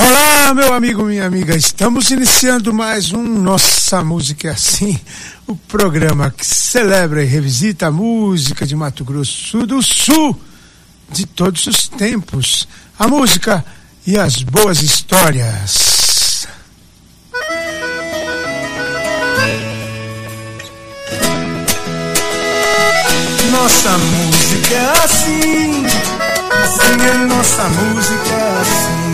Olá, meu amigo, minha amiga. Estamos iniciando mais um Nossa Música é Assim, o programa que celebra e revisita a música de Mato Grosso do Sul de todos os tempos. A música e as boas histórias. Nossa música é assim, assim é nossa música é assim.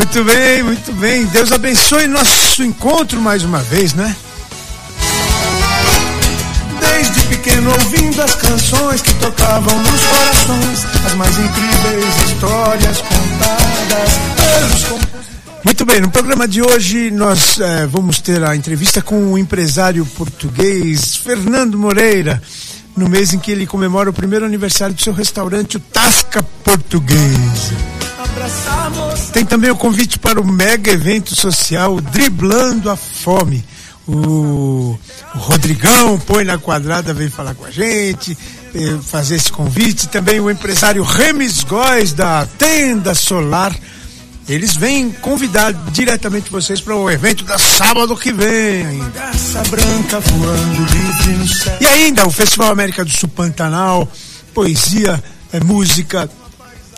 Muito bem, muito bem. Deus abençoe nosso encontro mais uma vez, né? Desde pequeno ouvindo as canções que tocavam nos corações, as mais incríveis histórias contadas pelos. Muito bem, no programa de hoje nós eh, vamos ter a entrevista com o empresário português Fernando Moreira, no mês em que ele comemora o primeiro aniversário do seu restaurante, o Tasca Português. Tem também o convite para o mega evento social Driblando a Fome. O, Rodrigão põe na quadrada, vem falar com a gente, eh, fazer esse convite. Também o empresário Remis Góes da Tenda Solar. Eles vêm convidar diretamente vocês para o evento da sábado que vem ainda. E ainda o Festival América do Sul Pantanal, poesia, é, música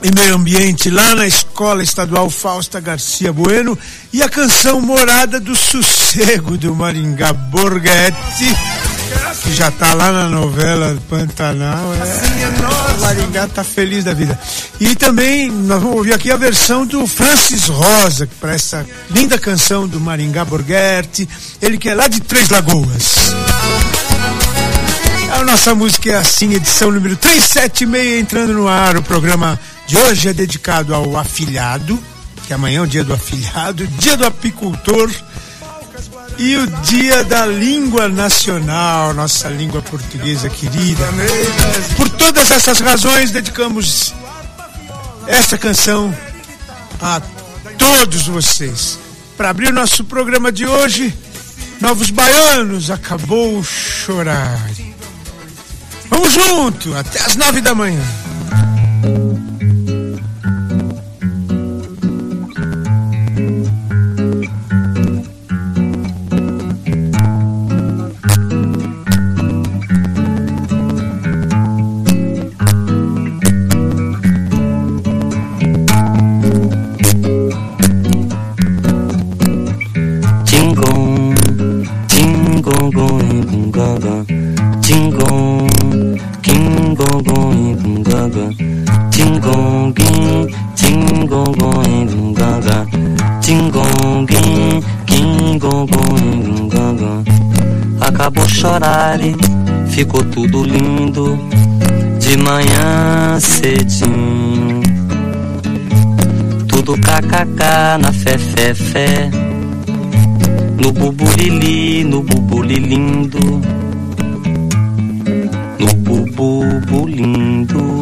e meio ambiente lá na Escola Estadual Fausta Garcia Bueno e a canção Morada do Sossego do Maringá Borghetti que já tá lá na novela Pantanal. É, o Maringá tá feliz da vida. E também nós vamos ouvir aqui a versão do Francis Rosa para essa linda canção do Maringá Borghetti, ele que é lá de Três Lagoas. A nossa música é assim, edição número 376, entrando no ar. O programa de hoje é dedicado ao afilhado, que amanhã é o dia do afilhado, dia do apicultor e o dia da língua nacional, nossa língua portuguesa querida. Por todas essas razões, dedicamos esta canção a todos vocês. Para abrir o nosso programa de hoje, Novos Baianos, acabou chorar. Vamos junto, até as nove da manhã. Gaga. Tingong, ging, tingong going boom gaga. Tingong, ging, tingong going boom gaga. Acabou chorar e ficou tudo lindo de manhã cedinho. Tudo kkk na fé, fé, fé. No bubulili, no bubuli lindo No bububu lindo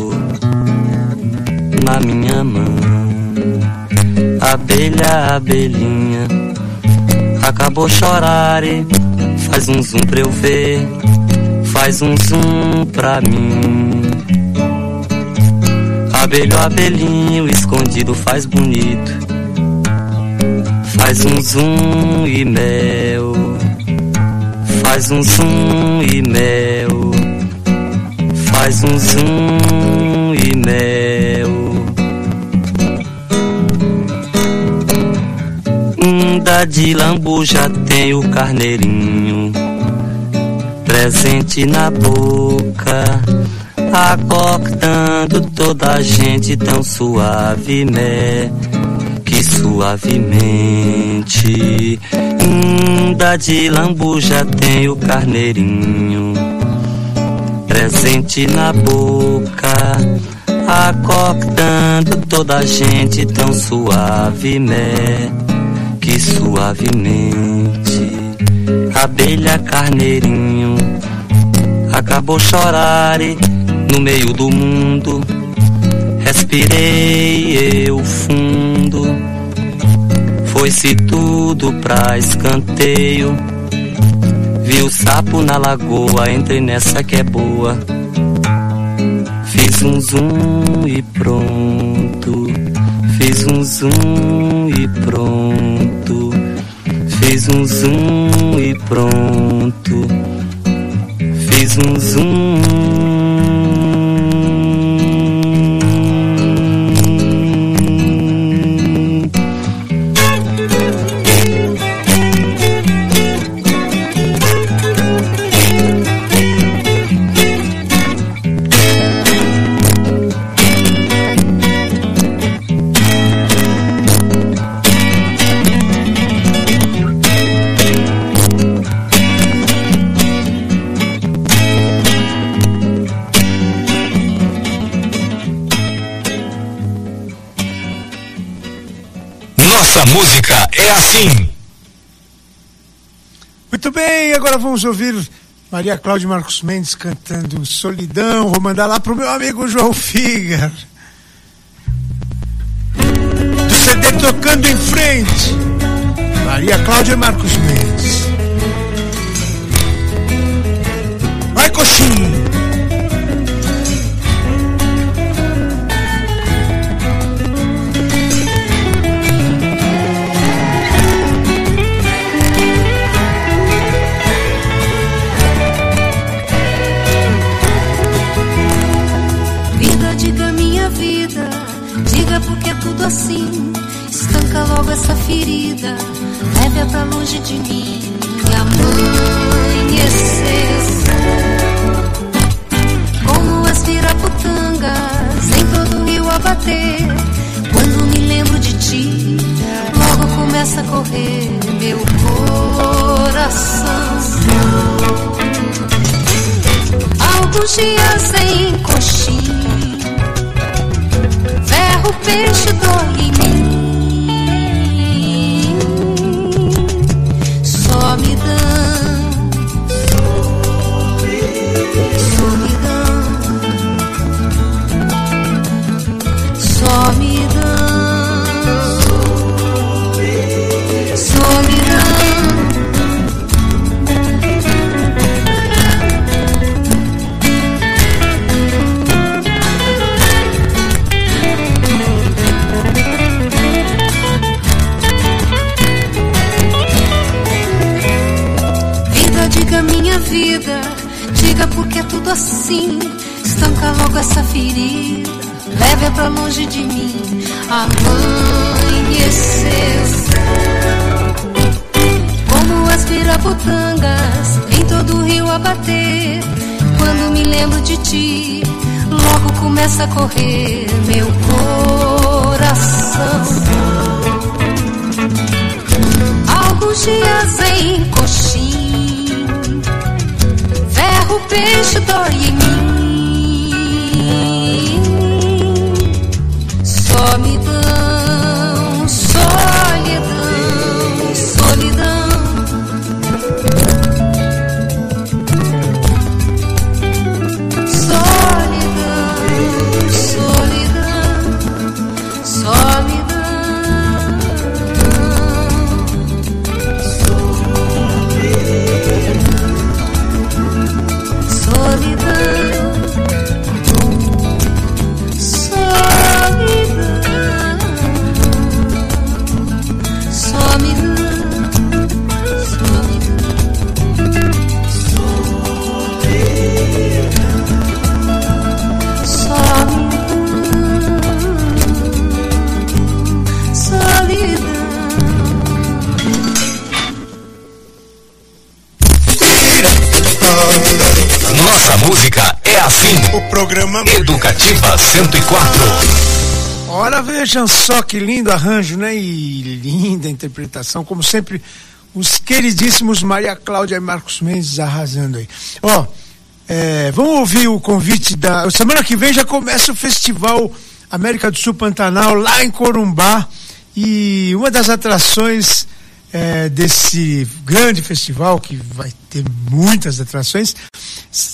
na minha mão. Abelha, abelhinha, acabou chorar Faz um zoom pra eu ver, faz um zoom pra mim. Abelho, abelhinho, escondido faz bonito. Faz um zoom e mel, Faz um zum e mel. Faz um zum e mel. De lambu já tem o carneirinho presente na boca, acordando toda a gente tão suavemente que suavemente. Hum, da de lambuja tem o carneirinho presente na boca, acordando toda a gente tão suavemente que suavemente. Abelha carneirinho acabou chorar no meio do mundo. Respirei eu fundo, foi-se tudo pra escanteio. Vi o sapo na lagoa, entrei nessa que é boa. Fiz um zoom e pronto. Fiz um zoom e pronto. Fiz um zoom e pronto. Fiz um zoom. Nossa música é assim. Muito bem, agora vamos ouvir Maria Cláudia Marcos Mendes cantando Solidão. Vou mandar lá pro meu amigo João Figar. Do CD Tocando em Frente. Maria Cláudia Marcos Mendes. Vai, coxinha! Tudo assim. Estanca logo essa ferida, leve-a pra longe de mim. E amanhecer como as piraputangas em todo rio a bater. Quando me lembro de ti, logo começa a correr meu coração. Alguns dias em coxinha Ferro, peixe, dói em mim Solidão começa a correr meu coração. Alguns dias em coxim Ferro, peixe, dói em mim Nossa música é assim. O programa Educativa 104. Ora, vejam só que lindo arranjo, né? E linda interpretação, como sempre, os queridíssimos Maria Cláudia e Marcos Mendes arrasando aí. Ó, é, vamos ouvir o convite da. Semana que vem já começa o Festival América do Sul Pantanal lá em Corumbá. E uma das atrações é, desse grande festival, que vai ter muitas atrações,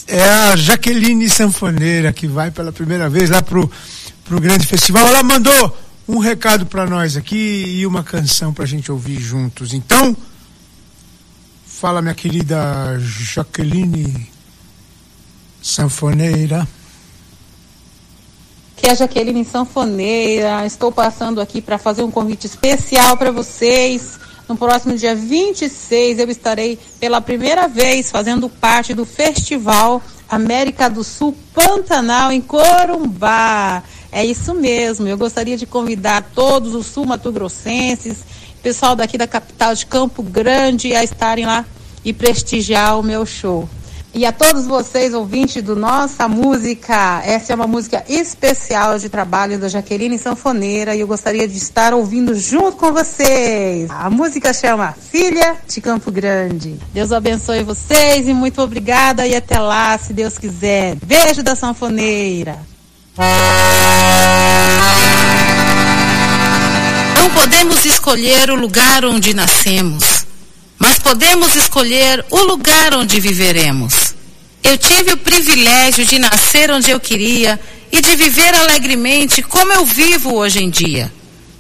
é a Jaqueline Sanfoneira, que vai pela primeira vez lá pro, pro grande festival. Ela mandou um recado para nós aqui e uma canção para a gente ouvir juntos. Então, fala minha querida Jaqueline Sanfoneira. Que é a Jaqueline Sanfoneira. Estou passando aqui para fazer um convite especial para vocês. No próximo dia 26, eu estarei pela primeira vez fazendo parte do Festival América do Sul Pantanal em Corumbá. É isso mesmo. Eu gostaria de convidar todos os sul-mato-grossenses, pessoal daqui da capital de Campo Grande, a estarem lá e prestigiar o meu show. E a todos vocês, ouvintes do Nossa Música, essa é uma música especial de trabalho da Jaqueline Sanfoneira e eu gostaria de estar ouvindo junto com vocês. A música chama Filha de Campo Grande. Deus abençoe vocês e muito obrigada e até lá, se Deus quiser. Beijo da Sanfoneira. Não podemos escolher o lugar onde nascemos podemos escolher o lugar onde viveremos. Eu tive o privilégio de nascer onde eu queria e de viver alegremente como eu vivo hoje em dia.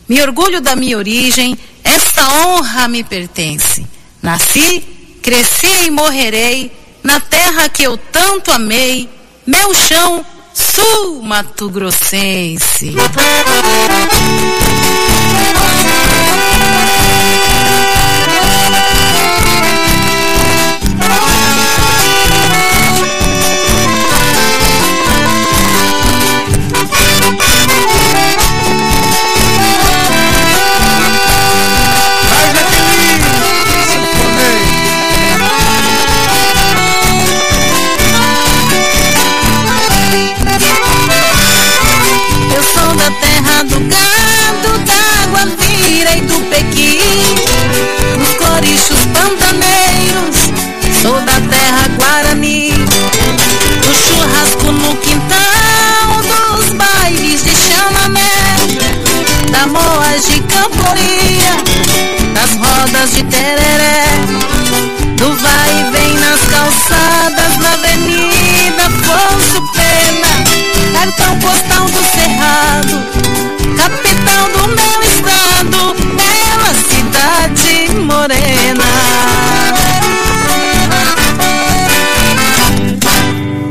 Me orgulho da minha origem, esta honra me pertence. Nasci, cresci e morrerei na terra que eu tanto amei, meu chão, sul Mato de tereré. Do vai e vem nas calçadas Na avenida Afonso Pena. Cartão postal do Cerrado Capital do meu estado Bela cidade morena.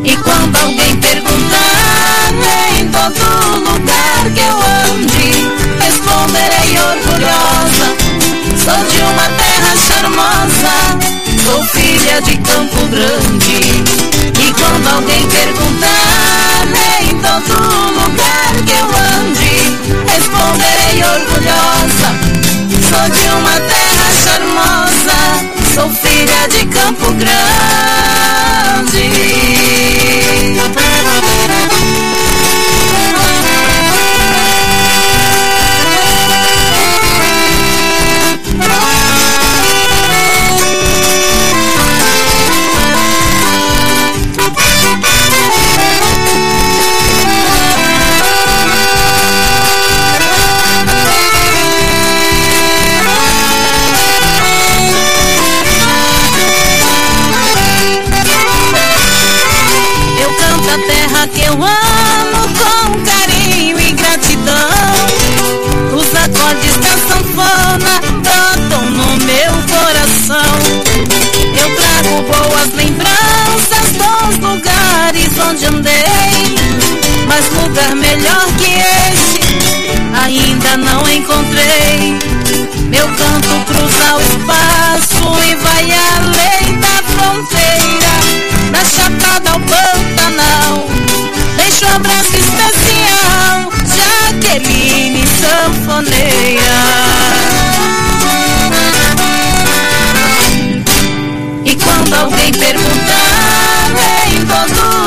E quando alguém perguntar Em todo lugar que eu ande Responderei orgulhosa. Sou de uma charmosa, sou filha de Campo Grande. E quando alguém perguntar em todo lugar que eu ande, responderei orgulhosa. Sou de uma terra charmosa, sou filha de Campo Grande. Onde andei. Mas lugar melhor que este ainda não encontrei. Meu canto cruza o espaço e vai além da fronteira. Da Chapada ao Pantanal Deixo um abraço especial Jaqueline Sanfoneira E quando alguém perguntar em todo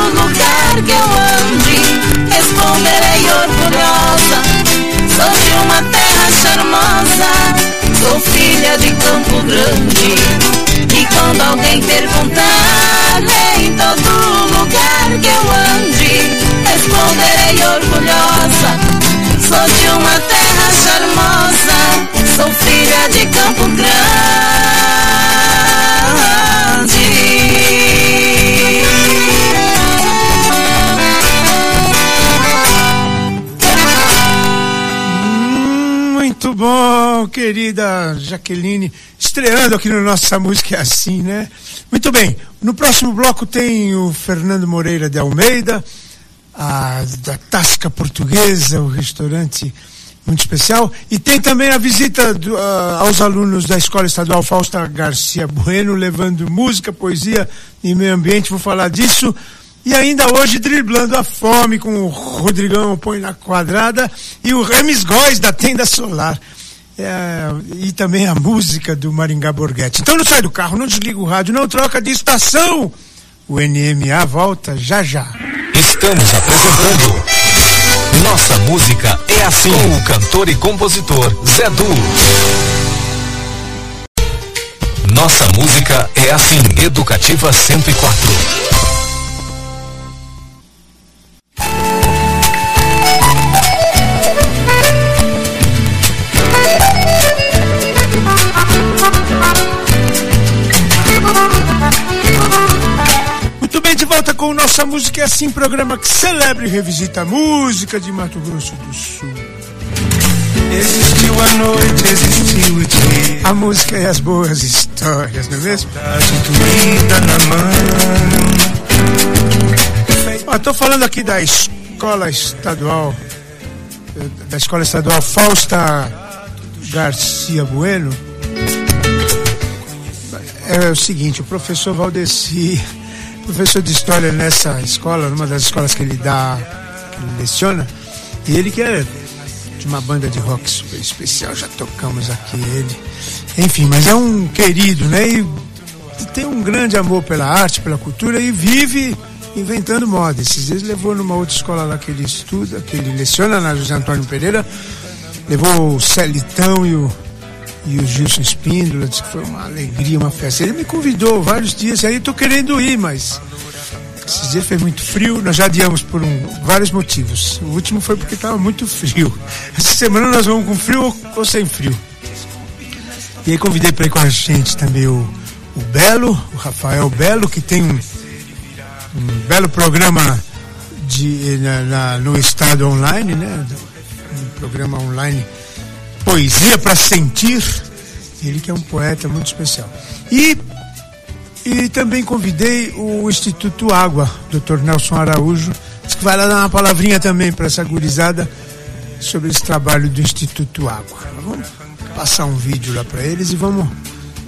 querida Jaqueline, estreando aqui no Nossa Música é Assim, né? Muito bem, no próximo bloco tem o Fernando Moreira de Almeida, a, da Tasca Portuguesa, o restaurante muito especial, e tem também a visita do, ah, aos alunos da Escola Estadual Fausta Garcia Bueno, levando música, poesia e meio ambiente, vou falar disso. E ainda hoje driblando a fome com o Rodrigão Põe na Quadrada e o Remis Góes da Tenda Solar. É, e também a música do Maringá Borghetti. Então não sai do carro, não desliga o rádio, não troca de estação. O NMA volta já já. Estamos apresentando Nossa Música é Assim com o cantor e compositor Zé Du. Nossa Música é Assim, Educativa 104. Volta com Nossa Música é Assim, programa que celebra e revisita a música de Mato Grosso do Sul. Existiu a noite, existiu o dia. A música e as boas histórias, não é mesmo? Doída na mão. Ó, tô falando aqui da escola estadual, da escola estadual Fausta Garcia Bueno. É o seguinte, o professor Valdeci, professor de história nessa escola, numa das escolas que ele dá, que ele leciona, e ele que é de uma banda de rock super especial, já tocamos aqui ele. Enfim, mas é um querido, né? E tem um grande amor pela arte, pela cultura e vive inventando moda. Esses dias levou numa outra escola lá que ele estuda, que ele leciona na José Antônio Pereira, levou o Celitão e o, e o Gilson Espíndola, disse que foi uma alegria, uma festa. Ele me convidou vários dias, aí tô querendo ir, mas esses dias foi muito frio, nós já adiamos por um, vários motivos. O último foi porque estava muito frio. Essa semana nós vamos com frio ou, ou sem frio. E aí convidei para ir com a gente também o, o Belo, o Rafael Belo, que tem um, um belo programa de, na, na- no estado online, né? Um programa online Poesia para Sentir. Ele que é um poeta muito especial. E e também convidei o Instituto Água, Dr. Nelson Araújo, que vai lá dar uma palavrinha também para essa gurizada sobre esse trabalho do Instituto Água. Vamos passar um vídeo lá para eles e vamos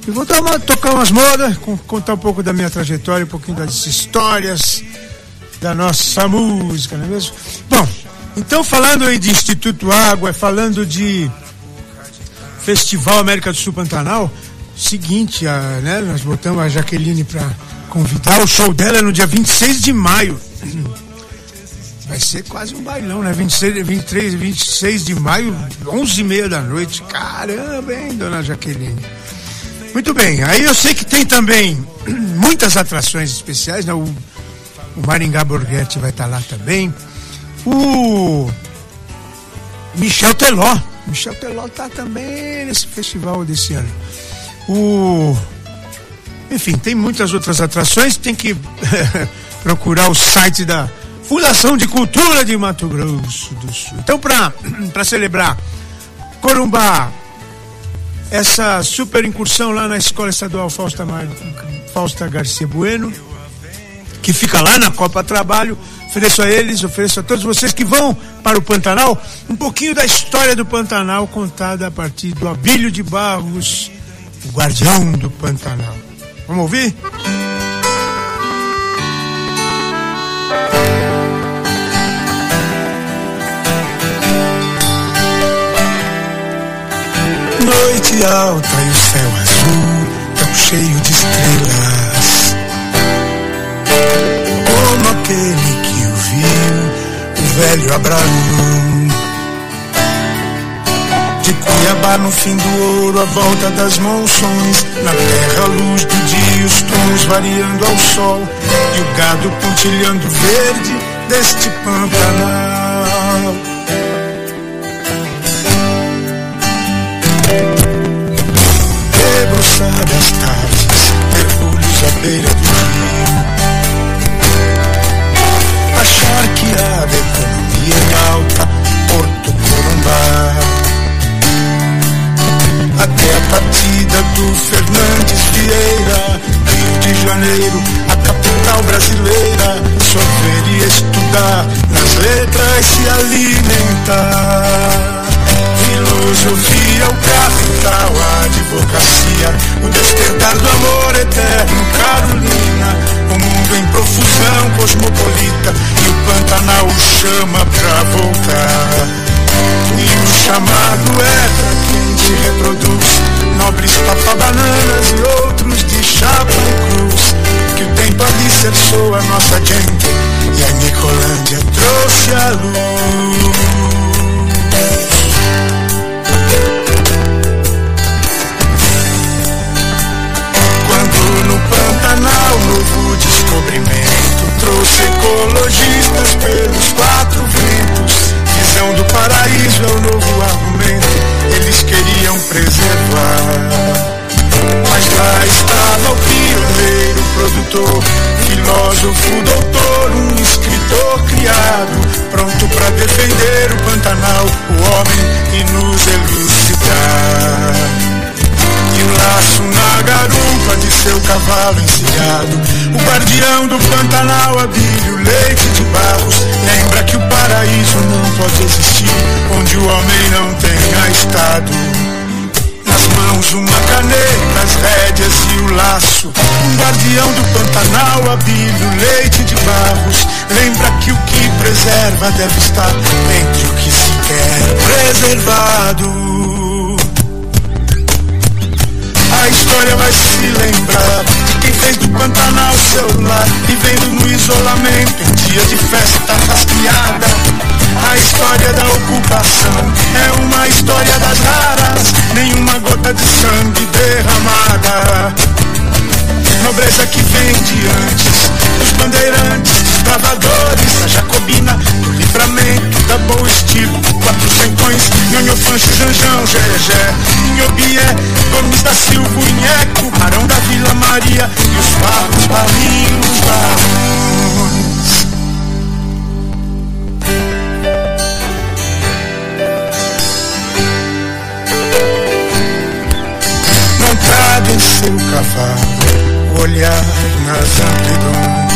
e vou uma, tocar umas modas, con- contar um pouco da minha trajetória, um pouquinho das histórias da nossa música, não é mesmo? Bom, então falando aí de Instituto Água, falando de Festival América do Sul Pantanal, seguinte, a, né, nós botamos a Jaqueline para convidar, o show dela é no dia 26 de maio. Vai ser quase um bailão, né? 26, 23, 26 de maio, 11 e meia da noite. Caramba, hein, dona Jaqueline? Muito bem, aí eu sei que tem também muitas atrações especiais, né? O, o Maringá Borghetti vai estar lá também. O Michel Teló. Michel Teló tá também nesse festival desse ano. O enfim, tem muitas outras atrações, tem que procurar o site da Fundação de Cultura de Mato Grosso do Sul. Então, para celebrar Corumbá, essa super incursão lá na Escola Estadual Fausta, Mar... Fausta Garcia Bueno, que fica lá na Copa Trabalho. Ofereço a eles, ofereço a todos vocês que vão para o Pantanal um pouquinho da história do Pantanal contada a partir do Abílio de Barros, o guardião do Pantanal. Vamos ouvir? Noite alta e o céu azul, tão cheio de estrelas. Velho Abraão. De Cuiabá no fim do ouro, a volta das monções. Na terra, a luz do dia, os tons variando ao sol. E o gado pontilhando verde deste Pantanal. Debruçada as tardes, mergulhos à beira do em alta, Porto Corumbá. Até a partida do Fernandes Vieira, Rio de Janeiro, a capital brasileira. Sofrer e estudar, nas letras se alimentar. Filosofia, o capital, a advocacia, o despertar do amor eterno, Carolina. O mundo em profusão cosmopolita e o Pantanal chama pra voltar. E o chamado é pra quem te reproduz, nobres papabananas e outros de chapa e cruz. Que o tempo alicerçou a nossa gente e a Nicolândia trouxe a luz. Pantanal novo descobrimento trouxe ecologistas pelos quatro ventos. Visão do paraíso é o novo argumento, eles queriam preservar. Mas lá estava o pioneiro, produtor, filósofo, doutor, um escritor criado, pronto para defender o Pantanal, o homem e cavalo encilhado. O guardião do Pantanal, Abílio Leite de Barros. Lembra que o paraíso não pode existir onde o homem não tenha estado. Nas mãos uma caneta, as rédeas e o laço. Um guardião do Pantanal, Abílio Leite de Barros. Lembra que o que preserva deve estar entre o que se quer preservado. História vai se lembrar de quem fez do Pantanal seu lar, vivendo no isolamento em dia de festa rastreada. A história da ocupação é uma história das raras, nenhuma gota de sangue derramada. Nobreza que vem de antes, dos bandeirantes, desbravadores, a jacobina, do livramento, da boa estilo, quatro centões, Nhonho Fanches, Anjão, Gegé, Inhobié, Gomes da Silva, Inheco, Barão da Vila Maria e os barros, barrinhos, barões. Montado em seu cavalo, olhar nas amplidões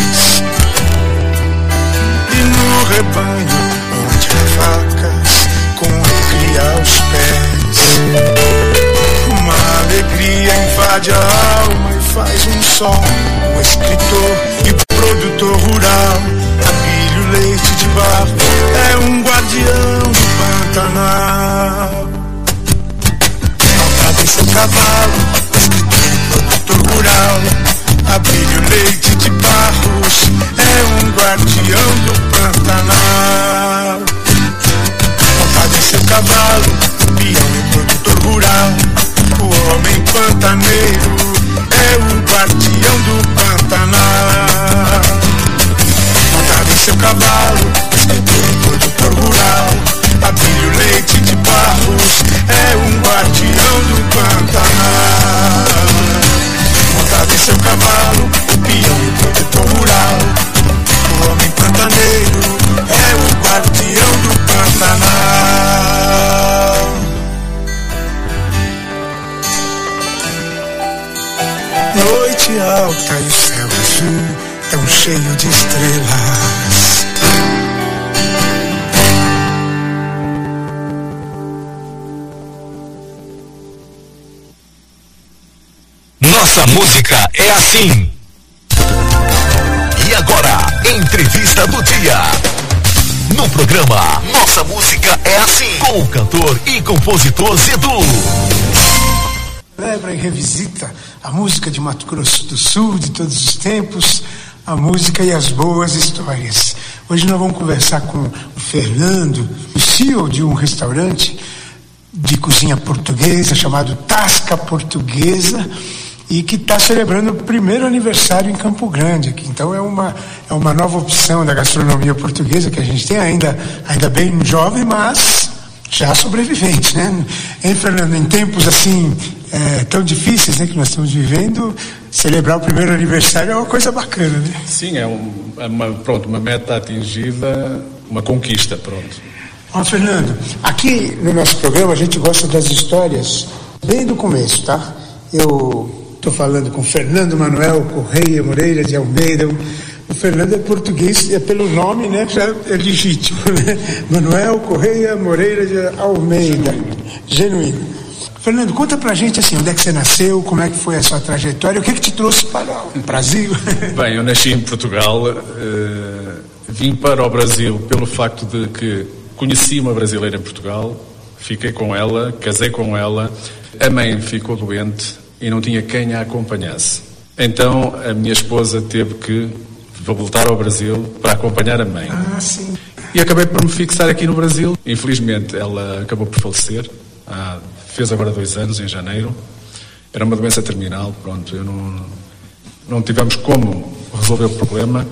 e no rebanho onde há vacas com a cria aos pés. Uma alegria invade a alma e faz um som. O escritor e produtor rural, compositor Zedu. Celebra e revisita a música de Mato Grosso do Sul de todos os tempos, a música e as boas histórias. Hoje nós vamos conversar com o Fernando, o CEO de um restaurante de cozinha portuguesa chamado Tasca Portuguesa e que está celebrando o primeiro aniversário em Campo Grande aqui. Então é uma, é uma nova opção da gastronomia portuguesa que a gente tem ainda, ainda bem jovem, mas já sobrevivente, né? Hein, Fernando, em tempos assim é, tão difíceis né, que nós estamos vivendo, celebrar o primeiro aniversário é uma coisa bacana, né? Sim, é, um, é uma, pronto, uma meta atingida, uma conquista, pronto. Ó, Fernando, aqui no nosso programa a gente gosta das histórias bem do começo, tá? Eu Estou falando com Fernando Manuel Correia Moreira de Almeida. O Fernando é português, é pelo nome, né? Já é legítimo, né? Manuel Correia Moreira de Almeida. Genuíno. Fernando, conta pra gente assim, onde é que você nasceu, como é que foi a sua trajetória, o que é que te trouxe para o Brasil? Bem, eu nasci em Portugal, uh, vim para o Brasil pelo facto de que conheci uma brasileira em Portugal, fiquei com ela, casei com ela, a mãe ficou doente, e não tinha quem a acompanhasse. Então a minha esposa teve que voltar ao Brasil para acompanhar a mãe. Ah, sim. E acabei por me fixar aqui no Brasil. Infelizmente ela acabou por falecer. Ah, fez agora dois anos, em janeiro. Era uma doença terminal, pronto. Eu não, não tivemos como resolver o problema.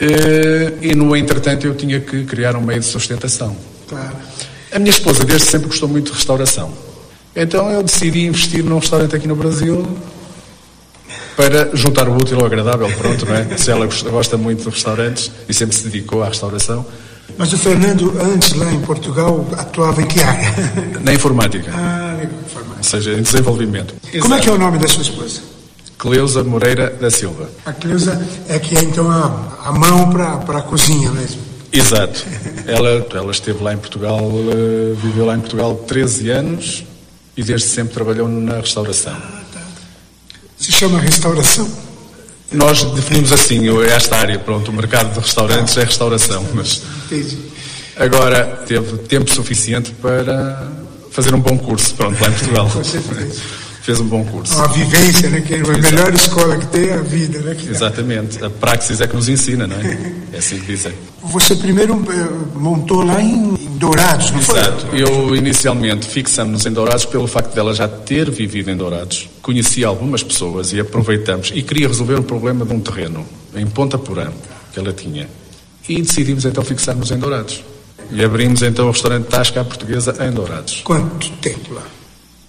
E, e no entretanto eu tinha que criar um meio de sustentação. Claro. A minha esposa desde sempre gostou muito de restauração. Então eu decidi investir num restaurante aqui no Brasil para juntar o útil ao agradável, pronto, não é? Se ela gosta muito de restaurantes e sempre se dedicou à restauração. Mas o Fernando, antes lá em Portugal, atuava em que área? Na informática. Ah, informática. Ou seja, em desenvolvimento. Como é que é o nome da sua esposa? Cleusa Moreira da Silva. A Cleusa é que é então a, a mão para a cozinha mesmo. Exato. Ela, ela esteve lá em Portugal, uh, viveu lá em Portugal 13 anos e desde sempre trabalhou na restauração. Se chama restauração? Nós definimos assim esta área, pronto, o mercado de restaurantes é restauração, mas Entendi. agora teve tempo suficiente para fazer um bom curso, pronto, lá em Portugal. Com certeza. Fez um bom curso. Uma vivência, né? Que é a melhor escola que tem é a vida, né? Que Exatamente. A praxis é que nos ensina, não é? É assim que dizem. Você primeiro eh, montou lá em, Dourados, não foi? Exato. Eu inicialmente fixamos-nos em Dourados pelo facto dela já ter vivido em Dourados. Conheci algumas pessoas e aproveitamos e queria resolver o problema de um terreno em Ponta Porã que ela tinha. E decidimos então fixar-nos em Dourados. E abrimos então o restaurante Tasca à Portuguesa em Dourados. Quanto tempo lá?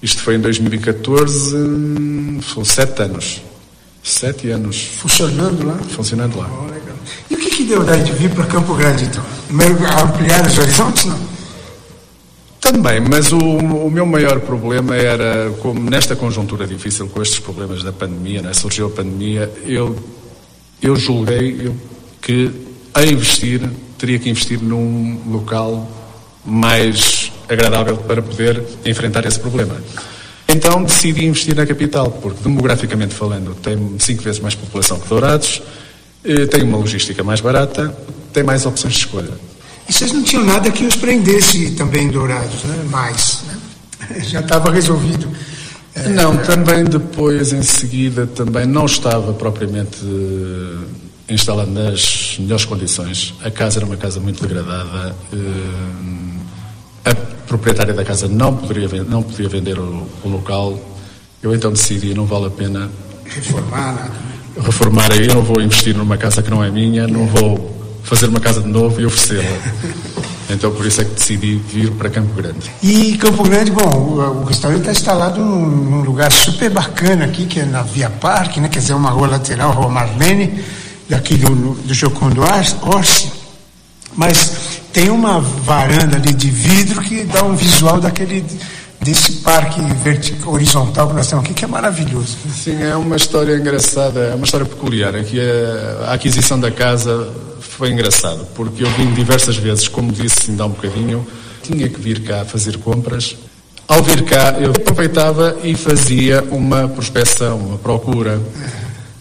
Isto foi em 2014, hum, são sete anos. Sete anos Funcionando lá? funcionando lá. Oh, legal. E o que, que deu daí de vir para Campo Grande, então? Primeiro, ampliar os horizontes, não? Também, mas o, o meu maior problema era, como nesta conjuntura difícil, com estes problemas da pandemia, né, surgiu a pandemia, eu, eu julguei eu, que, a investir, teria que investir num local mais agradável para poder enfrentar esse problema. Então decidi investir na capital, porque demograficamente falando tem cinco vezes mais população que Dourados, eh, tem uma logística mais barata, tem mais opções de escolha. E vocês não tinham nada que os prendesse também em Dourados, né? Mais, né? Já estava resolvido. É, Não, também depois, em seguida, também não estava propriamente eh, instalado nas melhores condições. A casa era uma casa muito degradada. eh, A proprietária da casa não poderia, não podia vender o, o local. Eu então decidi, não vale a pena reformar reformar aí, eu não vou investir numa casa que não é minha, não vou fazer uma casa de novo e oferecê-la. Então por isso é que decidi vir para Campo Grande. E Campo Grande, bom, o, o restaurante está instalado num, num lugar super bacana aqui, que é na Via Parque, né? Quer dizer, uma rua lateral, Rua Marlene, daqui do, do Jocondo Orsi. Mas tem uma varanda ali de vidro que dá um visual daquele desse parque vertical, horizontal que nós temos aqui, que é maravilhoso. Sim, é uma história engraçada, é uma história peculiar. Aqui a, aquisição da casa foi engraçado, porque eu vim diversas vezes, como disse ainda há um bocadinho, tinha que vir cá fazer compras. Ao vir cá, eu aproveitava e fazia uma prospecção, uma procura,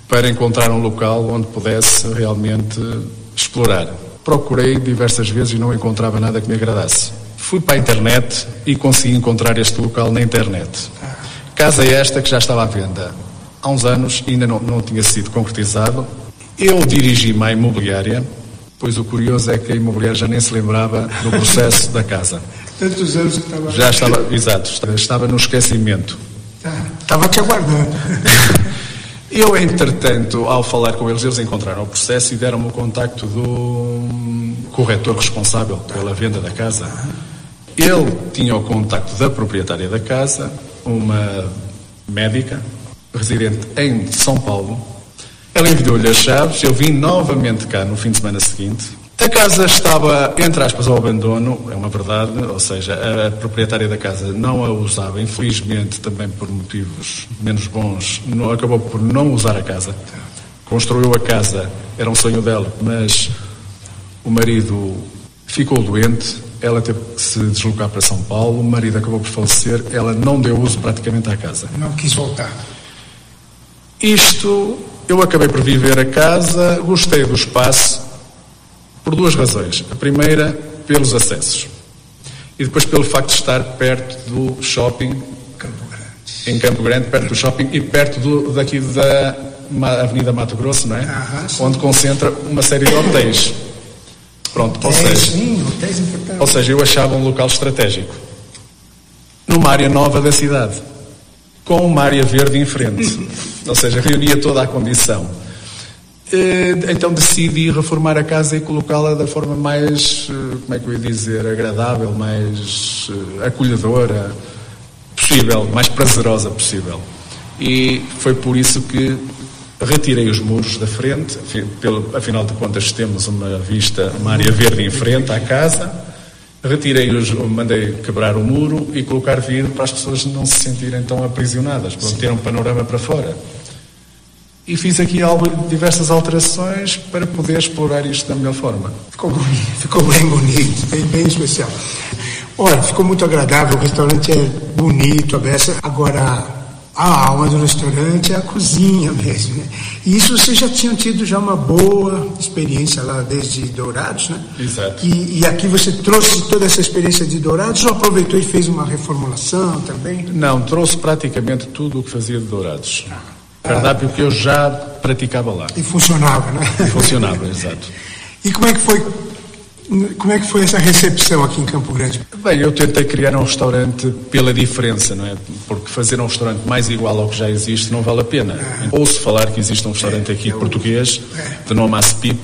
para encontrar um local onde pudesse realmente explorar. Procurei diversas vezes e não encontrava nada que me agradasse. Fui para a internet e consegui encontrar este local na internet. Casa esta que já estava à venda há uns anos, ainda não, não tinha sido concretizado. Eu dirigi-me à imobiliária Pois o curioso é que a imobiliária já nem se lembrava do processo da casa. Tantos anos que estava. Já estava, exato, estava no esquecimento. Tá, estava te aguardando. Eu, entretanto, ao falar com eles, eles encontraram o processo e deram-me o contacto do corretor responsável pela venda da casa. Ele tinha o contacto da proprietária da casa, uma médica, residente em São Paulo. Ela enviou-lhe as chaves, eu vim novamente cá no fim de semana seguinte. A casa estava, entre aspas, ao abandono, é uma verdade, ou seja, a proprietária da casa não a usava, infelizmente também por motivos menos bons, não, acabou por não usar a casa. Construiu a casa, era um sonho dela, mas o marido ficou doente, ela teve que se deslocar para São Paulo, o marido acabou por falecer, ela não deu uso praticamente à casa. Não quis voltar. Isto, eu acabei por viver a casa, gostei do espaço, por duas razões. A primeira, pelos acessos. E depois pelo facto de estar perto do shopping. Campo Grande. Em Campo Grande, perto do shopping e perto do, daqui da Avenida Mato Grosso, não é? Aham, Onde concentra uma série de hotéis. Pronto, ou Hotéis, seja, sim, hotéis ou seja, eu achava um local estratégico. Numa área nova da cidade. Com uma área verde em frente. ou seja, reunia toda a condição. Eh, Então decidi reformar a casa e colocá-la da forma mais, eh, como é que eu ia dizer, agradável, mais eh, acolhedora possível, mais prazerosa possível. E foi por isso que retirei os muros da frente, pelo- afinal de contas temos uma vista, uma área verde em frente à casa. Retirei os, mandei quebrar o muro e colocar vidro para as pessoas não se sentirem tão aprisionadas, para ter um panorama para fora. E fiz aqui diversas alterações para poder explorar isto da melhor forma. Ficou bonito, ficou bem bonito, bem, bem especial. Olha, ficou muito agradável, o restaurante é bonito, aberto. Agora, a alma do restaurante é a cozinha mesmo, né? E isso vocês já tinham tido já uma boa experiência lá desde Dourados, né? Exato. E, e aqui você trouxe toda essa experiência de Dourados ou aproveitou e fez uma reformulação também? Não, trouxe praticamente tudo o que fazia de Dourados. Cardápio que eu já praticava lá. E funcionava, né? E funcionava, exato. E como é que foi, como é que foi essa recepção aqui em Campo Grande? Bem, eu tentei criar um restaurante pela diferença, não é? Porque fazer um restaurante mais igual ao que já existe não vale a pena. Ouço falar que existe um restaurante aqui português, de nome Aspip,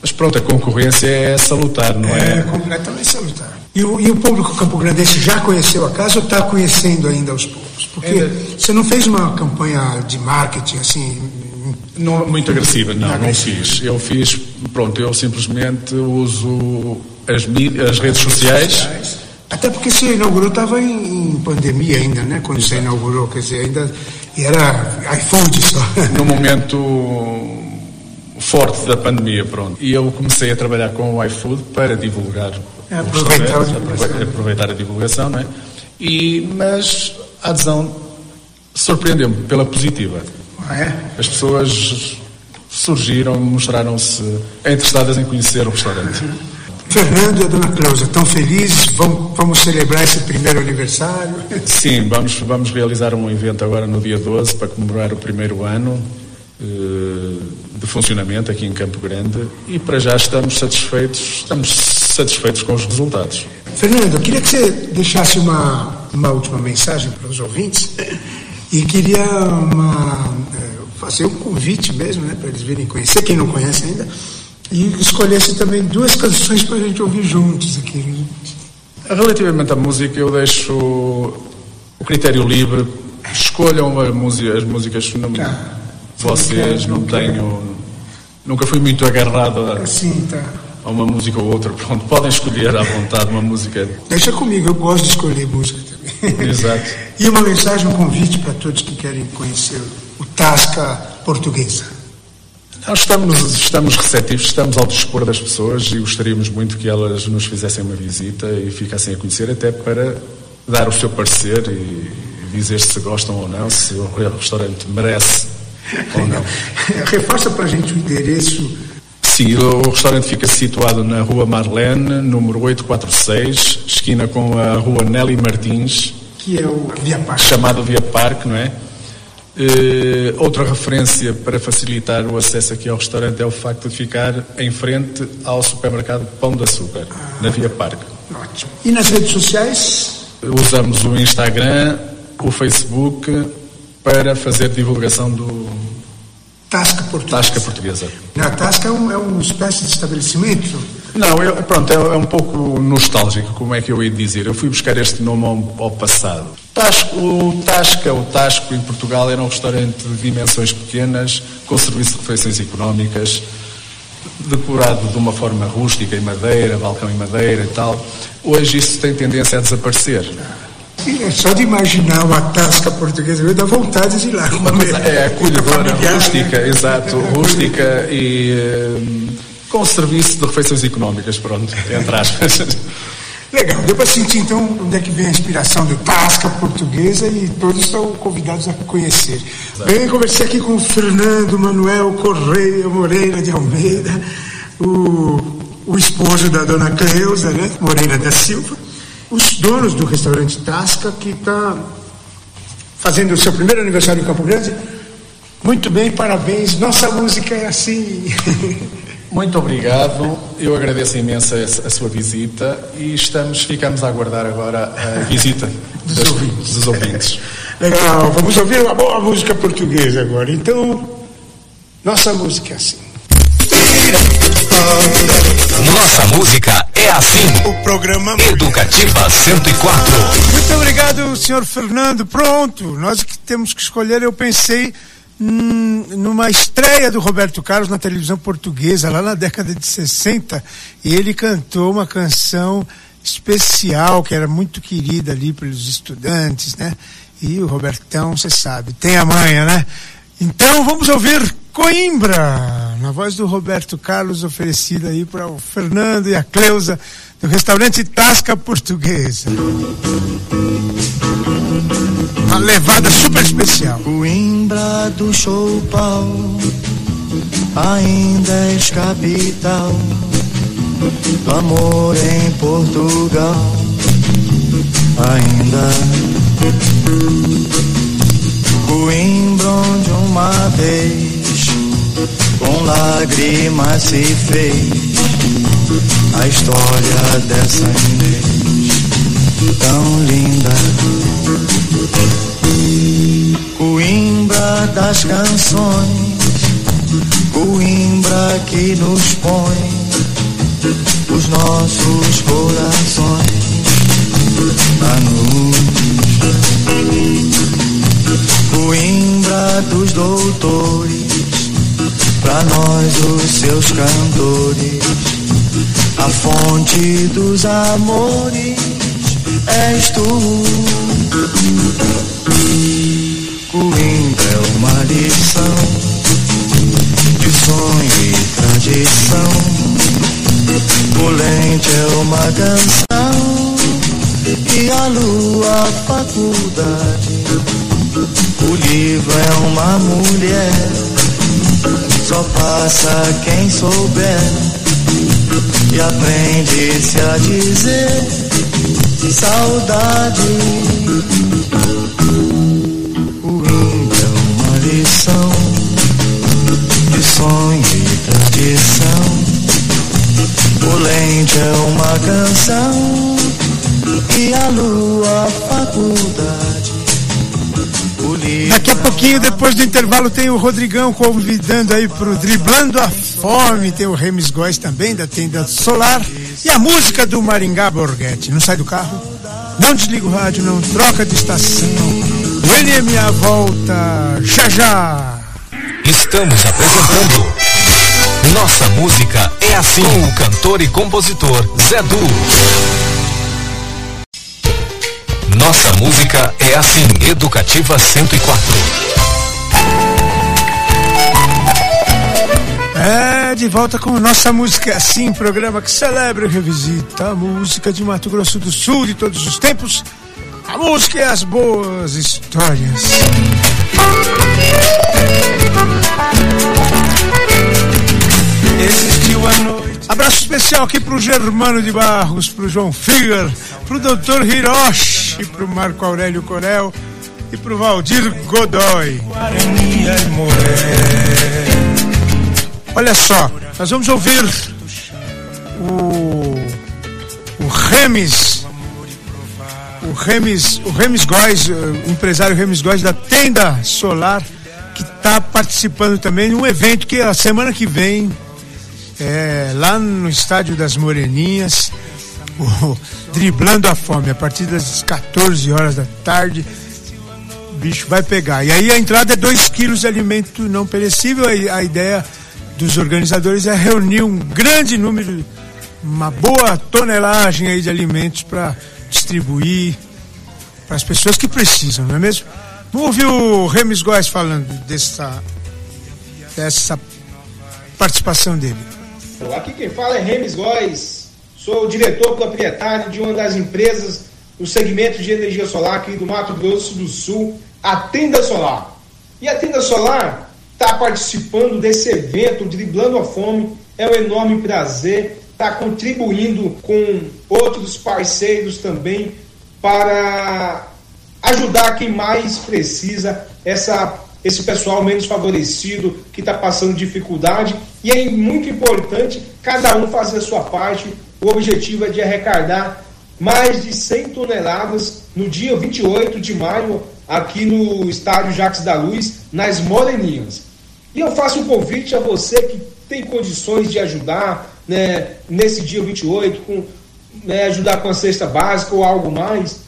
mas pronto, a concorrência é salutar, não É é? completamente salutar. E o, e o público campo-grandense já conheceu a casa ou está conhecendo ainda aos poucos? Porque Ainda- você não fez uma campanha de marketing assim. Não, muito agressiva, não, não fiz. Eu fiz, pronto, eu simplesmente uso as, mídias, as redes sociais. Até porque você inaugurou, estava em, em pandemia ainda, né? Quando você inaugurou, quer dizer, ainda e era iFood só. no momento forte da pandemia, pronto. E eu comecei a trabalhar com o iFood para divulgar É, aproveitar divulgação. aprove- aproveitar a divulgação, não é? E, mas a adesão surpreendeu-me pela positiva. Ah, é? As pessoas surgiram, mostraram-se interessadas em conhecer o restaurante. Fernando e a dona Cleusa, estão felizes? Vamos, vamos celebrar esse primeiro aniversário? Sim, vamos, vamos realizar um evento agora no dia 12 para comemorar o primeiro ano eh, de funcionamento aqui em Campo Grande e para já estamos satisfeitos, estamos satisfeitos com os resultados. Fernando, eu queria que você deixasse uma, uma última mensagem para os ouvintes e queria uma, eh, fazer um convite mesmo, né, para eles virem conhecer, quem não conhece ainda, e escolhesse também duas canções para a gente ouvir juntos aqui. Relativamente à música, eu deixo o critério livre. Escolham a música, as músicas. Não, Tá. vocês, não tenho. Nunca fui muito agarrado a, Assim, tá. A uma música ou outra. Pronto, podem escolher à vontade uma música. Deixa comigo, eu gosto de escolher música também. Exato. E uma mensagem, um convite para todos que querem conhecer o Tasca Portuguesa. Nós estamos, estamos receptivos, estamos ao dispor das pessoas e gostaríamos muito que elas nos fizessem uma visita e ficassem a conhecer, até para dar o seu parecer e dizer se gostam ou não, se o restaurante merece ou não. Reforça para a gente o endereço. Sim, o restaurante fica situado na Rua Marlene, número 846, esquina com a Rua Nelly Martins, que é o Via Parque. chamado Via Parque, não é? Uh, outra referência para facilitar o acesso aqui ao restaurante é o facto de ficar em frente ao supermercado Pão de Açúcar, na Via Parque. Ótimo. E nas redes sociais? Usamos o Instagram, o Facebook para fazer divulgação do Tasca Portuguesa. Tasca Portuguesa. A Tasca é, um, é uma espécie de estabelecimento? Não, eu, pronto, é, é, um pouco nostálgico, como é que eu ia dizer. Eu fui buscar este nome ao, ao passado. Tasco, o Tasca, o Tasco em Portugal era um restaurante de dimensões pequenas, com serviço de refeições económicas, decorado de uma forma rústica, em madeira, balcão em madeira e tal. Hoje isso tem tendência a desaparecer. É só de imaginar uma tasca portuguesa, me dá vontade de ir lá. Uma coisa, é acolhedora, rústica, né? exato, rústica e um, com serviço de refeições económicas, pronto, entre aspas. Legal, deu para sentir então onde é que vem a inspiração do Tasca Portuguesa e todos estão convidados a conhecer. Exato. Bem, conversei aqui com o Fernando Manuel Correia Moreira de Almeida, o, o esposo da dona Cleusa, né, Moreira da Silva, os donos do restaurante Tasca, que está fazendo o seu primeiro aniversário em Campo Grande. Muito bem, parabéns. Nossa música é assim. Muito obrigado, eu agradeço imenso a, a, sua visita e estamos, ficamos a aguardar agora a visita dos, das, ouvintes. dos ouvintes. Legal, vamos ouvir uma boa música portuguesa agora. Então, nossa música é assim. Nossa música é assim. O programa Educativa 104. Muito obrigado, senhor Fernando. Pronto, nós que temos que escolher, eu pensei Hum, numa estreia do Roberto Carlos na televisão portuguesa, lá na década de 60, e ele cantou uma canção especial, que era muito querida ali pelos estudantes, né? E o Robertão, você sabe, tem a manha, né? Então vamos ouvir Coimbra, na voz do Roberto Carlos, oferecida aí para o Fernando e a Cleusa, do restaurante Tasca Portuguesa. Uma levada super especial. Coimbra do Choupal, ainda és capital. Amor em Portugal, ainda. Coimbra onde uma vez, com lágrimas se fez a história dessa Inês tão linda. Coimbra das canções, Coimbra que nos põe os nossos corações na luz. Coimbra dos doutores, pra nós os seus cantores, a fonte dos amores és tu. Coimbra é uma lição de sonho e tradição. Polente é uma canção e a lua faculdade. O livro é uma mulher, só passa quem souber e aprende-se a dizer saudade. O índio é uma lição de sonho e tradição. O lente é uma canção e a lua faculdade. Daqui a pouquinho, depois do intervalo, tem o Rodrigão convidando aí pro Driblando a Fome. Tem o Remis Góes também, da Tenda Solar. E a música do Maringá Borghetti. Não sai do carro? Não desliga o rádio, não troca de estação. O minha volta, já já. Estamos apresentando Nossa Música é Assim, com o cantor e compositor Zé Du. Nossa música é assim, Educativa 104. É, de volta com Nossa Música Assim, programa que celebra e revisita a música de Mato Grosso do Sul de todos os tempos, a música e as boas histórias. Existiu a noite Abraço especial aqui pro Germano de Barros, pro João Figuer, pro Dr. Hiroshi, pro Marco Aurélio Corel, e pro Valdir Godoy. Olha só, nós vamos ouvir o, o o Remis, o Remis Góes, o empresário Remis Góes da Tenda Solar, que está participando também de um evento que a semana que vem, é, lá no Estádio das Moreninhas, o, driblando a fome, a partir das 14 horas da tarde, o bicho vai pegar. E aí a entrada é 2 quilos de alimento não perecível, a, ideia dos organizadores é reunir um grande número, uma boa tonelagem aí de alimentos para distribuir para as pessoas que precisam, não é mesmo? Vamos ouvir o Remis Góes falando dessa, dessa participação dele. Aqui quem fala é Remis Góes, sou diretor proprietário de uma das empresas do segmento de energia solar aqui do Mato Grosso do Sul, a Tenda Solar. E a Tenda Solar está participando desse evento, driblando a fome. É um enorme prazer estar tá contribuindo com outros parceiros também para ajudar quem mais precisa, essa, esse pessoal menos favorecido que está passando dificuldade. E é muito importante cada um fazer a sua parte. O objetivo é de arrecadar mais de 100 toneladas no dia 28 de maio, aqui no estádio Jacques da Luz, nas Moreninhas. E eu faço um convite a você que tem condições de ajudar né, nesse dia 28, com, né, ajudar com a cesta básica ou algo mais.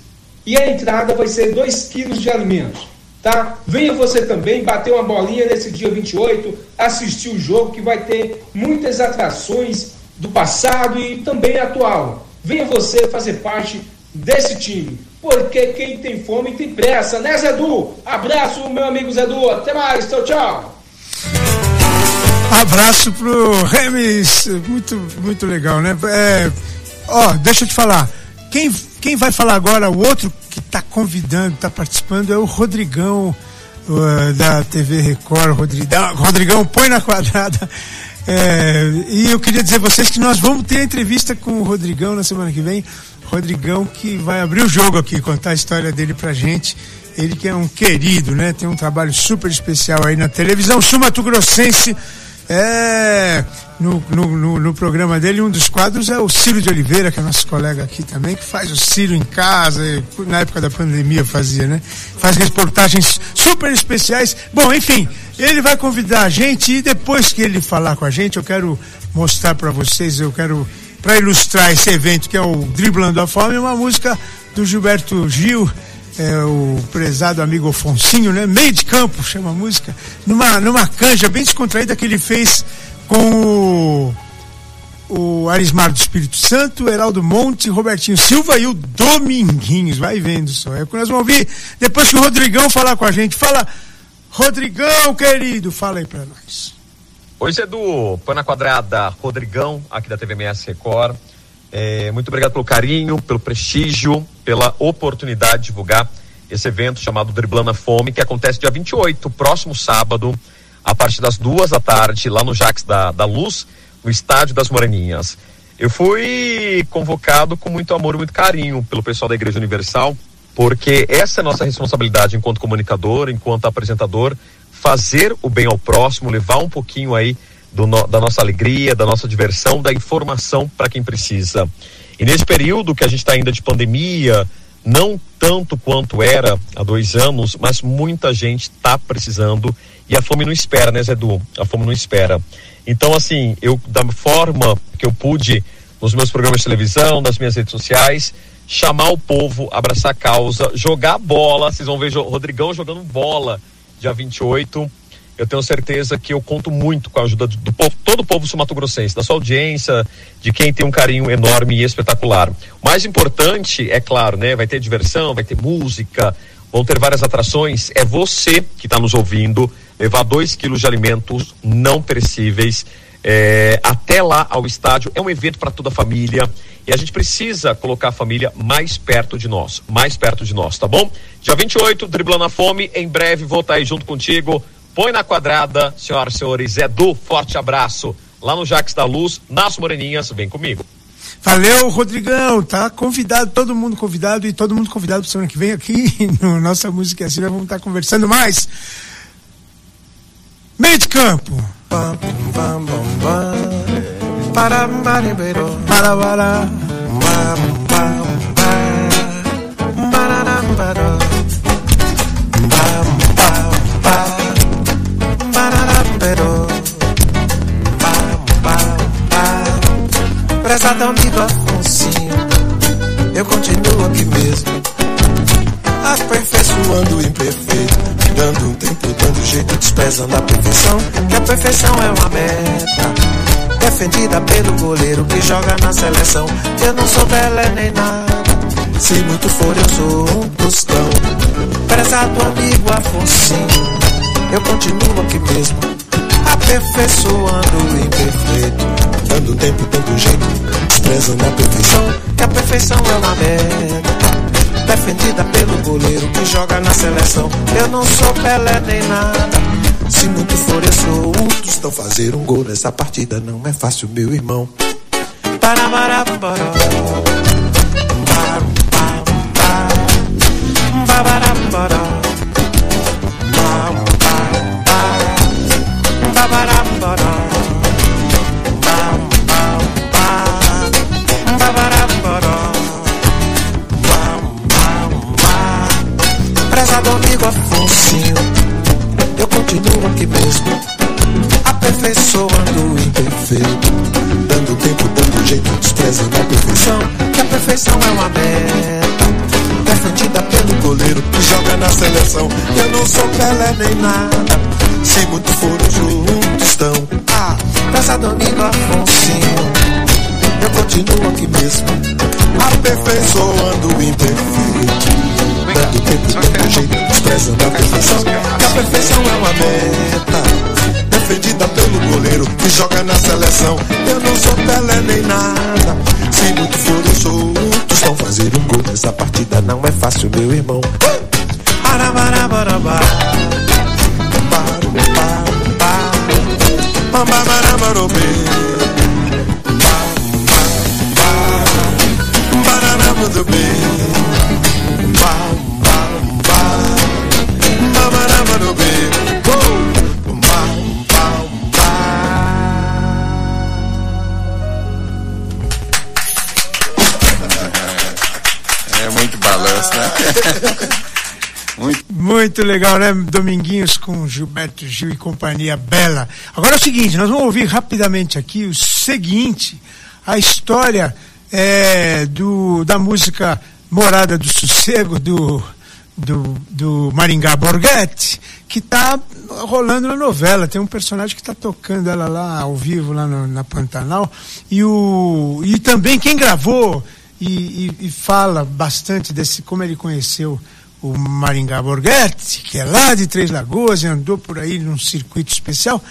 E a entrada vai ser 2 quilos de alimentos. Tá? Venha você também bater uma bolinha nesse dia 28, assistir o jogo que vai ter muitas atrações do passado e também atual. Venha você fazer parte desse time, porque quem tem fome tem pressa, né, Zedu? Abraço, meu amigo Zedu. Até mais. Tchau, tchau. Abraço pro Remis, muito, muito legal, né? É, ó, deixa eu te falar, quem, quem vai falar agora, o outro que está convidando, está participando, é o Rodrigão uh, da TV Record, Rodrigão, Rodrigão, põe na quadrada. É, e eu queria dizer a vocês que nós vamos ter entrevista com o Rodrigão na semana que vem. Rodrigão que vai abrir o jogo aqui, contar a história dele pra gente. Ele que é um querido, né? Tem um trabalho super especial aí na televisão sul-mato-grossense é, no, no, no, no, programa dele, um dos quadros é o Ciro de Oliveira, que é nosso colega aqui também, que faz o Ciro em casa, na época da pandemia fazia, né? Faz reportagens super especiais. Bom, enfim, ele vai convidar a gente e depois que ele falar com a gente, eu quero mostrar para vocês, eu quero, para ilustrar esse evento que é o Driblando a Fome, uma música do Gilberto Gil é, o prezado amigo Afonsinho, né? Meio de campo, chama a música, numa, numa canja bem descontraída que ele fez com o, o Arismar do Espírito Santo, Heraldo Monte, Robertinho Silva e o Dominguinhos. Vai vendo só. É o que nós vamos ouvir depois que o Rodrigão falar com a gente. Fala, Rodrigão, querido, fala aí pra nós. Oi, Edu, põe na quadrada, Rodrigão, aqui da TVMS Record. É, muito obrigado pelo carinho, pelo prestígio, pela oportunidade de divulgar esse evento chamado Driblando a Fome, que acontece dia 28, próximo sábado, a partir das duas da tarde, lá no Jax da, da Luz, no Estádio das Moreninhas. Eu fui convocado com muito amor e muito carinho pelo pessoal da Igreja Universal, porque essa é a nossa responsabilidade enquanto comunicador, enquanto apresentador, fazer o bem ao próximo, levar um pouquinho aí no, da nossa alegria, da nossa diversão, da informação para quem precisa. E nesse período que a gente está ainda de pandemia, não tanto quanto era há dois anos, mas muita gente está precisando e a fome não espera, né, Zedu? A fome não espera. Então, assim, eu, da forma que eu pude, nos meus programas de televisão, nas minhas redes sociais, chamar o povo, abraçar a causa, jogar bola. Vocês vão ver Rodrigão jogando bola dia 28 eu tenho certeza que eu conto muito com a ajuda do, povo, todo o povo sumatogrossense, da sua audiência, de quem tem um carinho enorme e espetacular. O mais importante, é claro, né? Vai ter diversão, vai ter música, vão ter várias atrações. É você que está nos ouvindo levar dois quilos de alimentos não perecíveis é, até lá ao estádio. É um evento para toda a família e a gente precisa colocar a família mais perto de nós, mais perto de nós, tá bom? Dia 28, driblando a fome. Em breve vou estar tá aí junto contigo Põe na quadrada, senhoras e senhores. Edu, forte abraço. Lá no Jaques da Luz, nas Moreninhas, vem comigo. Valeu, Rodrigão. Tá convidado, todo mundo convidado e todo mundo convidado para semana que vem aqui no Nossa Música é Assim. Nós vamos estar conversando mais. Meio de campo. Para, para. Prezado amigo Afonsinho, eu continuo aqui mesmo, aperfeiçoando o imperfeito, dando um tempo, dando jeito, desprezando a perfeição, que a perfeição é uma meta, defendida pelo goleiro que joga na seleção. Eu não sou Pelé nem nada, se muito for eu sou um tostão. Prezado amigo Afonsinho, eu continuo aqui mesmo, aperfeiçoando o imperfeito, um tempo, dando jeito, desprezando a perfeição, que a perfeição é uma meta, defendida pelo goleiro que joga na seleção. Eu não sou Pelé nem nada, se muito for eu sou um tostão. Fazer um gol nessa partida não é fácil, meu irmão. Para, para, para, para, sou Pelé nem nada, se muito for eu juntos estão. Ah, prezado amigo Afonsinho, eu continuo aqui mesmo, aperfeiçoando o imperfeito. Dando tempo, dando jeito, desprezando a perfeição. Que a perfeição é uma meta, defendida pelo goleiro que joga na seleção. Eu não sou Pelé nem nada, se muito for eu sou um tostão. Fazer um gol nessa partida não é fácil, meu irmão. Arabarabarabá. É muito. Legal, né? Dominguinhos com Gilberto Gil e companhia bela. Agora é o seguinte, nós vamos ouvir rapidamente aqui o seguinte, a história é, do, da música Morada do Sossego, do, do, do Maringá Borghetti, que está rolando na novela. Tem um personagem que está tocando ela lá ao vivo, lá no- na Pantanal. E, o, e também quem gravou e, e- e fala bastante desse como ele conheceu o Maringá Borghetti, que é lá de Três Lagoas e andou por aí num circuito especial,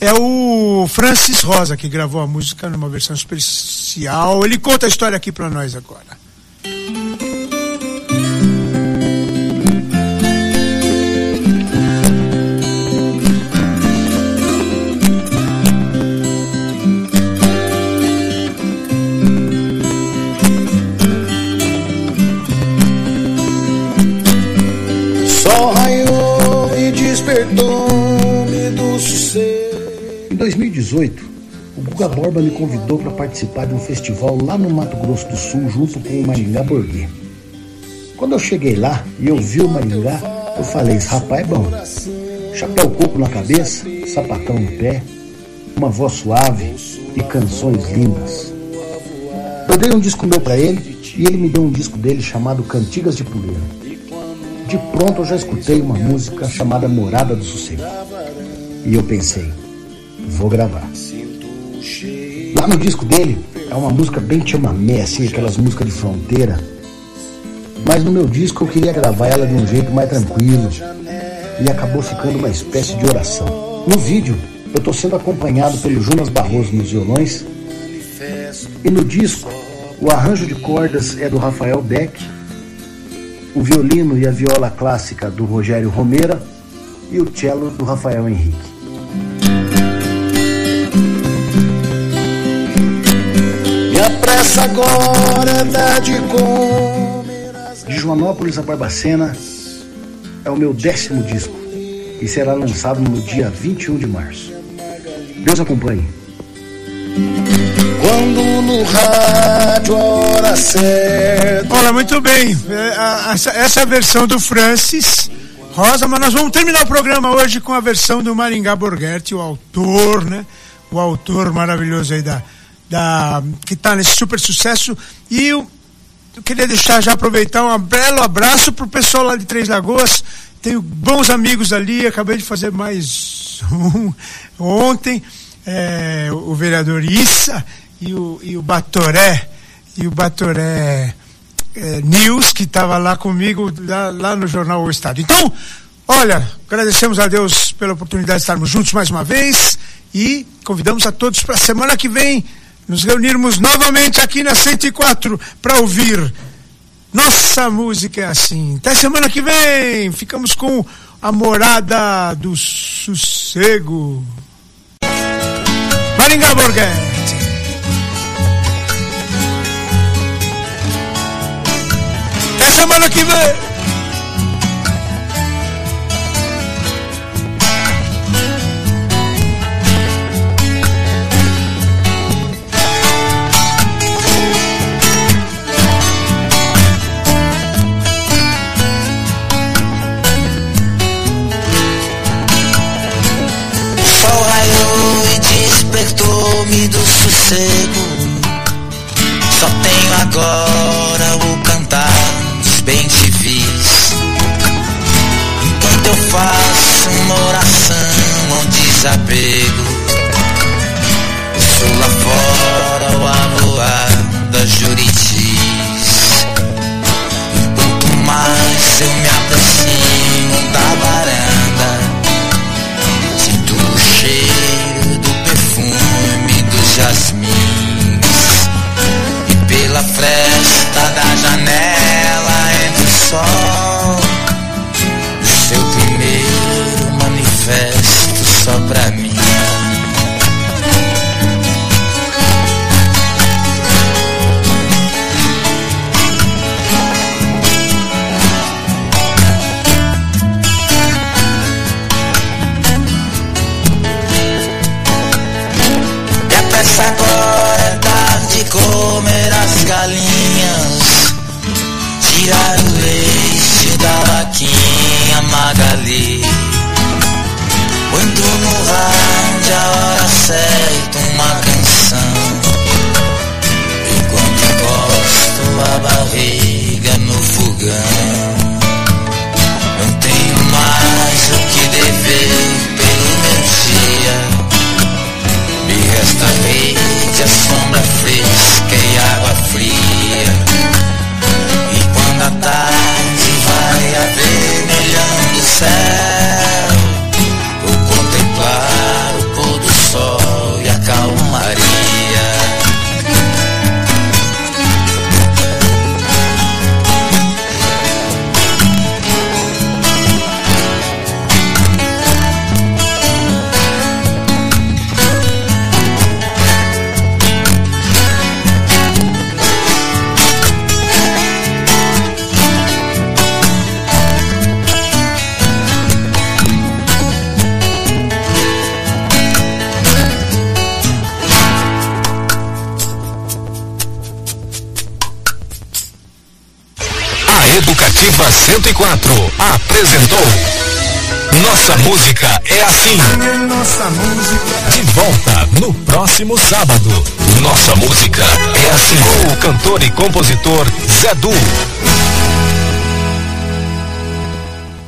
é o Francis Rosa, que gravou a música numa versão especial. Ele conta a história aqui para nós agora. 2018, o Guga Borba me convidou para participar de um festival lá no Mato Grosso do Sul, junto com o Maringá Borghi. Quando eu cheguei lá e eu vi o Maringá, eu falei: rapaz é bom. Chapéu coco na cabeça, sapatão no pé, uma voz suave e canções lindas. Eu dei um disco meu para ele e ele me deu um disco dele chamado Cantigas de Puleiro. De pronto eu já escutei uma música chamada Morada do Sossego. E eu pensei, vou gravar. Lá no disco dele é uma música bem chamamé, assim, aquelas músicas de fronteira. Mas no meu disco eu queria gravar ela de um jeito mais tranquilo. E acabou ficando uma espécie de oração. No vídeo, eu estou sendo acompanhado pelo Jonas Barroso nos violões. E no disco, o arranjo de cordas é do Rafael Beck, o violino e a viola clássica do Rogério Romeira e o cello do Rafael Henrique. Me peça agora é dar de comer. De Joanópolis a Barbacena é o meu décimo disco e será lançado no dia 21 de março. Deus acompanhe. Quando no rádio a hora certa. Olha, muito bem. É, essa, essa é a versão do Francis Rosa, mas nós vamos terminar o programa hoje com a versão do Maringá Borghetti, o autor, né? O autor maravilhoso aí da. Da que está nesse super sucesso. E eu, eu queria deixar já aproveitar um belo abraço pro pessoal lá de Três Lagoas. Tenho bons amigos ali, acabei de fazer mais um ontem. é, o vereador Issa e o, e o Batoré. E o Batoré é, News, que estava lá comigo, lá, lá no jornal O Estado. Então, olha, agradecemos a Deus pela oportunidade de estarmos juntos mais uma vez e convidamos a todos para a semana que vem nos reunirmos novamente aqui na 104 para ouvir nossa música é assim. Até semana que vem. Ficamos com a morada do sossego. Maringá Borghetti. Até semana que vem. Despertou-me do sossego. Só tenho agora o cantar dos bem te vis. Enquanto eu faço uma oração ao desapego. Sou lá fora o avoar das juritis. Quanto mais eu me aproximo da varanda. Perfume galinhas Tirar o leite da vaquinha Magali. Quando no rádio a hora certa uma canção Enquanto encosto a barriga no fogão Não tenho mais o que dever pelo meu dia. Me resta rede, a sombra fresca fria. E quando a tarde vai avermelhando o céu, 104 apresentou Nossa Música é Assim. Nossa música. De volta no próximo sábado. Nossa Música é Assim. Com o cantor e compositor Zé Du.